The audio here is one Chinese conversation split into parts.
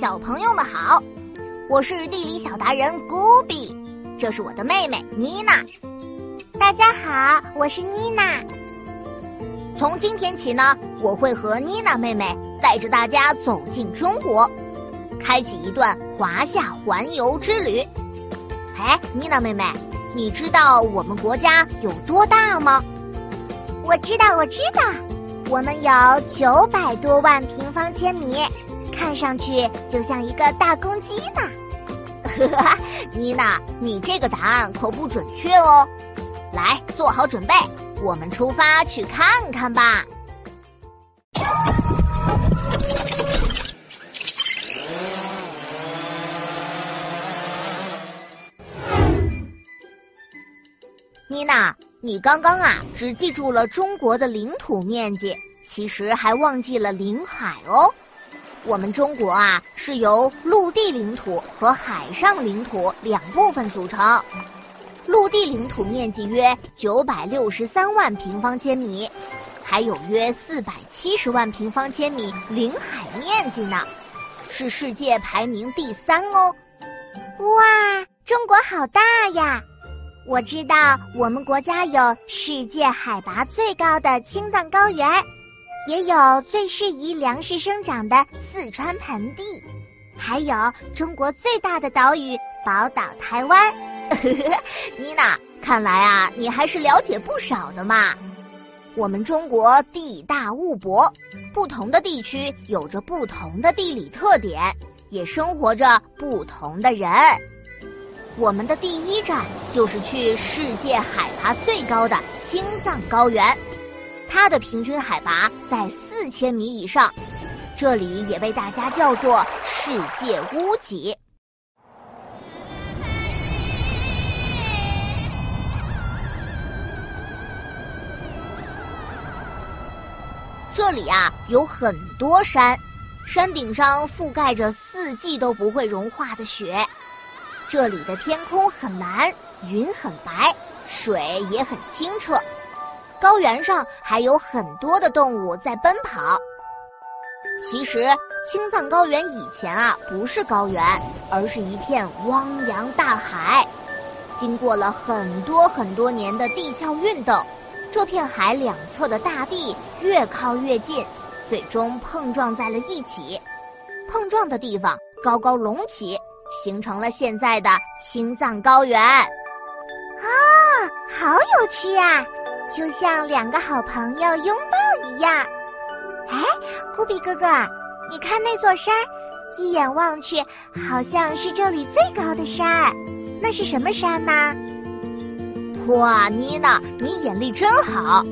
小朋友们好，我是地理小达人古比，这是我的妹妹妮娜。大家好，我是妮娜。从今天起呢，我会和妮娜妹妹带着大家走进中国，开启一段华夏环游之旅。哎，妮娜妹妹，你知道我们国家有多大吗？我知道，我知道，我们有九百多万平方千米。看上去就像一个大公鸡呢。呵呵，妮娜，你这个答案可不准确哦。来，做好准备，我们出发去看看吧。妮娜，你刚刚啊只记住了中国的领土面积，其实还忘记了领海哦。我们中国啊是由陆地领土和海上领土两部分组成，陆地领土面积约九百六十三万平方千米，还有约四百七十万平方千米领海面积呢，是世界排名第三哦。哇，中国好大呀！我知道我们国家有世界海拔最高的青藏高原。也有最适宜粮食生长的四川盆地，还有中国最大的岛屿宝岛台湾。妮娜，看来啊，你还是了解不少的嘛。我们中国地大物博，不同的地区有着不同的地理特点，也生活着不同的人。我们的第一站就是去世界海拔最高的青藏高原。它的平均海拔在四千米以上，这里也被大家叫做世界屋脊。这里啊有很多山，山顶上覆盖着四季都不会融化的雪。这里的天空很蓝，云很白，水也很清澈。高原上还有很多的动物在奔跑。其实青藏高原以前啊不是高原，而是一片汪洋大海。经过了很多很多年的地壳运动，这片海两侧的大地越靠越近，最终碰撞在了一起。碰撞的地方高高隆起，形成了现在的青藏高原。啊，好有趣啊！就像两个好朋友拥抱一样。哎，古比哥哥，你看那座山，一眼望去好像是这里最高的山。那是什么山呢？哇，妮娜，你眼力真好！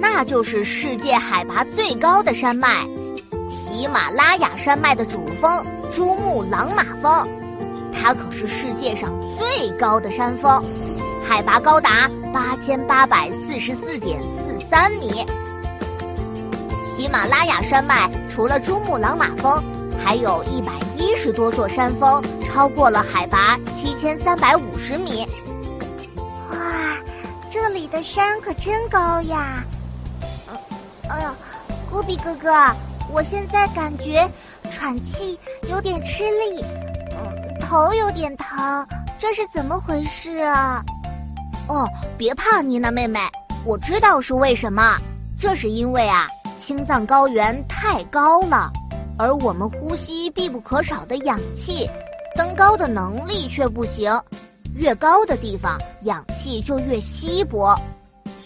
那就是世界海拔最高的山脉——喜马拉雅山脉的主峰珠穆朗玛峰。它可是世界上最高的山峰。海拔高达八千八百四十四点四三米。喜马拉雅山脉除了珠穆朗玛峰，还有一百一十多座山峰超过了海拔七千三百五十米。哇，这里的山可真高呀！嗯，哎呀，古比哥哥，我现在感觉喘气有点吃力，嗯，头有点疼，这是怎么回事啊？哦，别怕，妮娜妹妹，我知道是为什么。这是因为啊，青藏高原太高了，而我们呼吸必不可少的氧气，登高的能力却不行。越高的地方，氧气就越稀薄，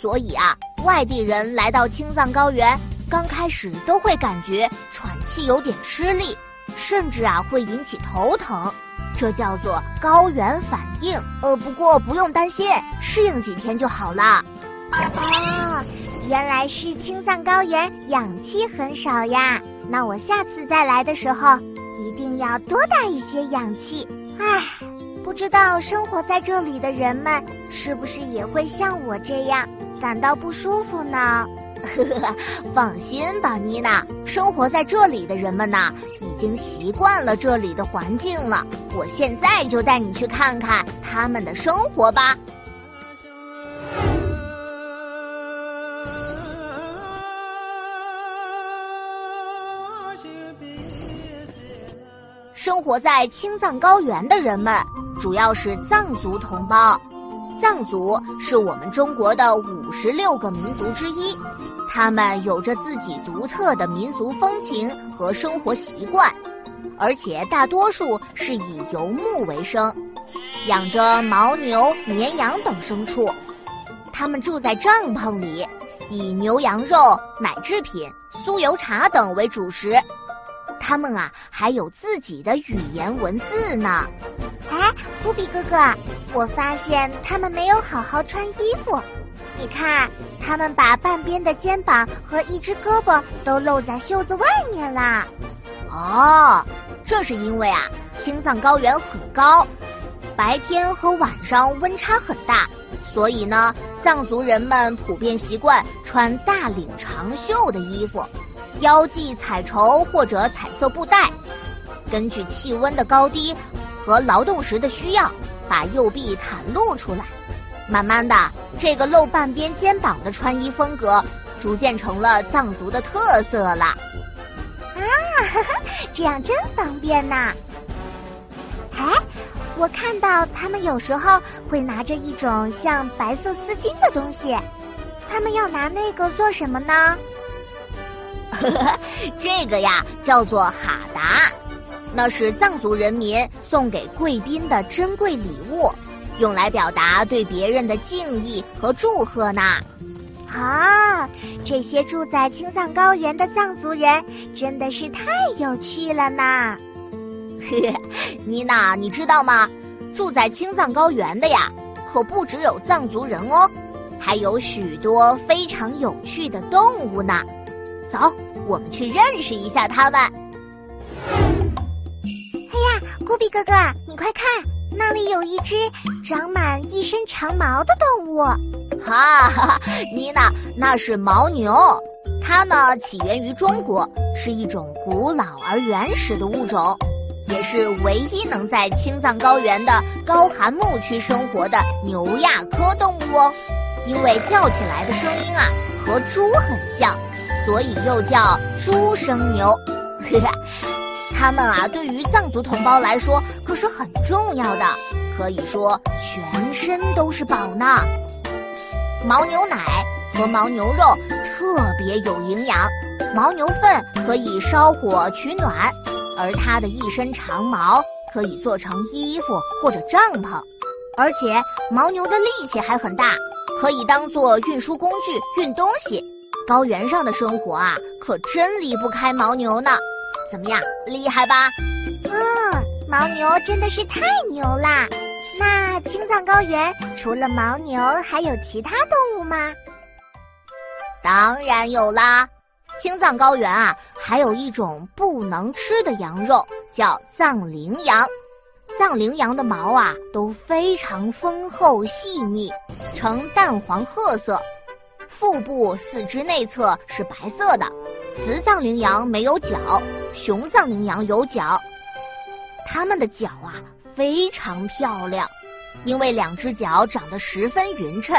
所以啊，外地人来到青藏高原，刚开始都会感觉喘气有点吃力，甚至啊会引起头疼。这叫做高原反应，呃，不过不用担心，适应几天就好了。哦，原来是青藏高原氧气很少呀，那我下次再来的时候一定要多带一些氧气。唉，不知道生活在这里的人们是不是也会像我这样感到不舒服呢？呵呵，放心吧，妮娜，生活在这里的人们呐，已经习惯了这里的环境了。我现在就带你去看看他们的生活吧。生活在青藏高原的人们主要是藏族同胞。藏族是我们中国的五十六个民族之一，他们有着自己独特的民族风情和生活习惯，而且大多数是以游牧为生，养着牦牛、绵羊等牲畜。他们住在帐篷里，以牛羊肉、奶制品、酥油茶等为主食。他们啊，还有自己的语言文字呢。哎，忽比哥哥，我发现他们没有好好穿衣服。你看，他们把半边的肩膀和一只胳膊都露在袖子外面啦。哦，这是因为啊，青藏高原很高，白天和晚上温差很大，所以呢，藏族人们普遍习惯穿大领长袖的衣服。腰系彩绸或者彩色布带，根据气温的高低和劳动时的需要，把右臂袒露出来。慢慢的，这个露半边肩膀的穿衣风格，逐渐成了藏族的特色了。啊，这样真方便呐！哎，我看到他们有时候会拿着一种像白色丝巾的东西，他们要拿那个做什么呢？呵 呵这个呀，叫做哈达，那是藏族人民送给贵宾的珍贵礼物，用来表达对别人的敬意和祝贺呢。啊，这些住在青藏高原的藏族人真的是太有趣了呢。妮娜，你知道吗？住在青藏高原的呀，可不只有藏族人哦，还有许多非常有趣的动物呢。走，我们去认识一下他们。哎呀，古比哥哥，你快看，那里有一只长满一身长毛的动物。哈 哈，妮娜，那是牦牛，它呢起源于中国，是一种古老而原始的物种，也是唯一能在青藏高原的高寒牧区生活的牛亚科动物哦。因为叫起来的声音啊，和猪很像。所以又叫猪生牛，呵呵，它们啊，对于藏族同胞来说可是很重要的，可以说全身都是宝呢。牦牛奶和牦牛肉特别有营养，牦牛粪可以烧火取暖，而它的一身长毛可以做成衣服或者帐篷，而且牦牛的力气还很大，可以当做运输工具运东西。高原上的生活啊，可真离不开牦牛呢。怎么样，厉害吧？嗯，牦牛真的是太牛啦。那青藏高原除了牦牛，还有其他动物吗？当然有啦。青藏高原啊，还有一种不能吃的羊肉，叫藏羚羊。藏羚羊的毛啊，都非常丰厚细腻，呈淡黄褐色。腹部、四肢内侧是白色的，雌藏羚羊没有角，雄藏羚羊有角。它们的角啊非常漂亮，因为两只角长得十分匀称，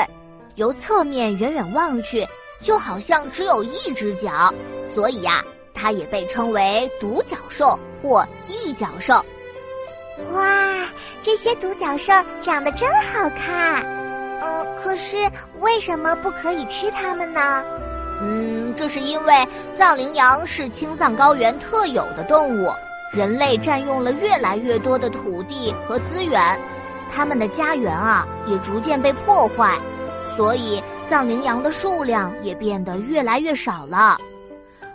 由侧面远远望去，就好像只有一只角，所以呀，它也被称为独角兽或一角兽。哇，这些独角兽长得真好看。嗯，可是为什么不可以吃它们呢？嗯，这是因为藏羚羊是青藏高原特有的动物，人类占用了越来越多的土地和资源，它们的家园啊也逐渐被破坏，所以藏羚羊的数量也变得越来越少了。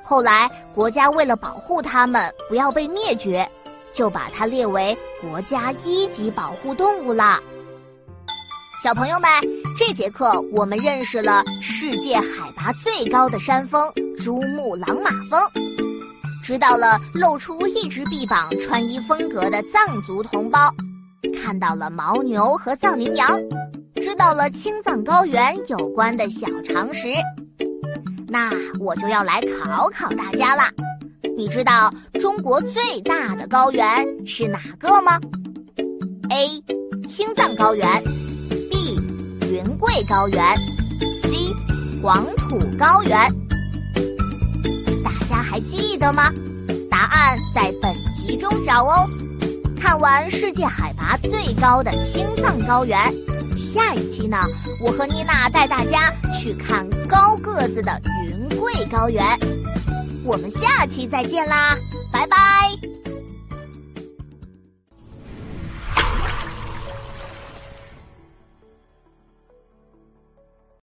后来国家为了保护它们不要被灭绝，就把它列为国家一级保护动物啦。小朋友们，这节课我们认识了世界海拔最高的山峰珠穆朗玛峰，知道了露出一只臂膀穿衣风格的藏族同胞，看到了牦牛和藏羚羊，知道了青藏高原有关的小常识。那我就要来考考大家了，你知道中国最大的高原是哪个吗？A. 青藏高原。贵高原，C 黄土高原，大家还记得吗？答案在本集中找哦。看完世界海拔最高的青藏高原，下一期呢，我和妮娜带大家去看高个子的云贵高原。我们下期再见啦，拜拜。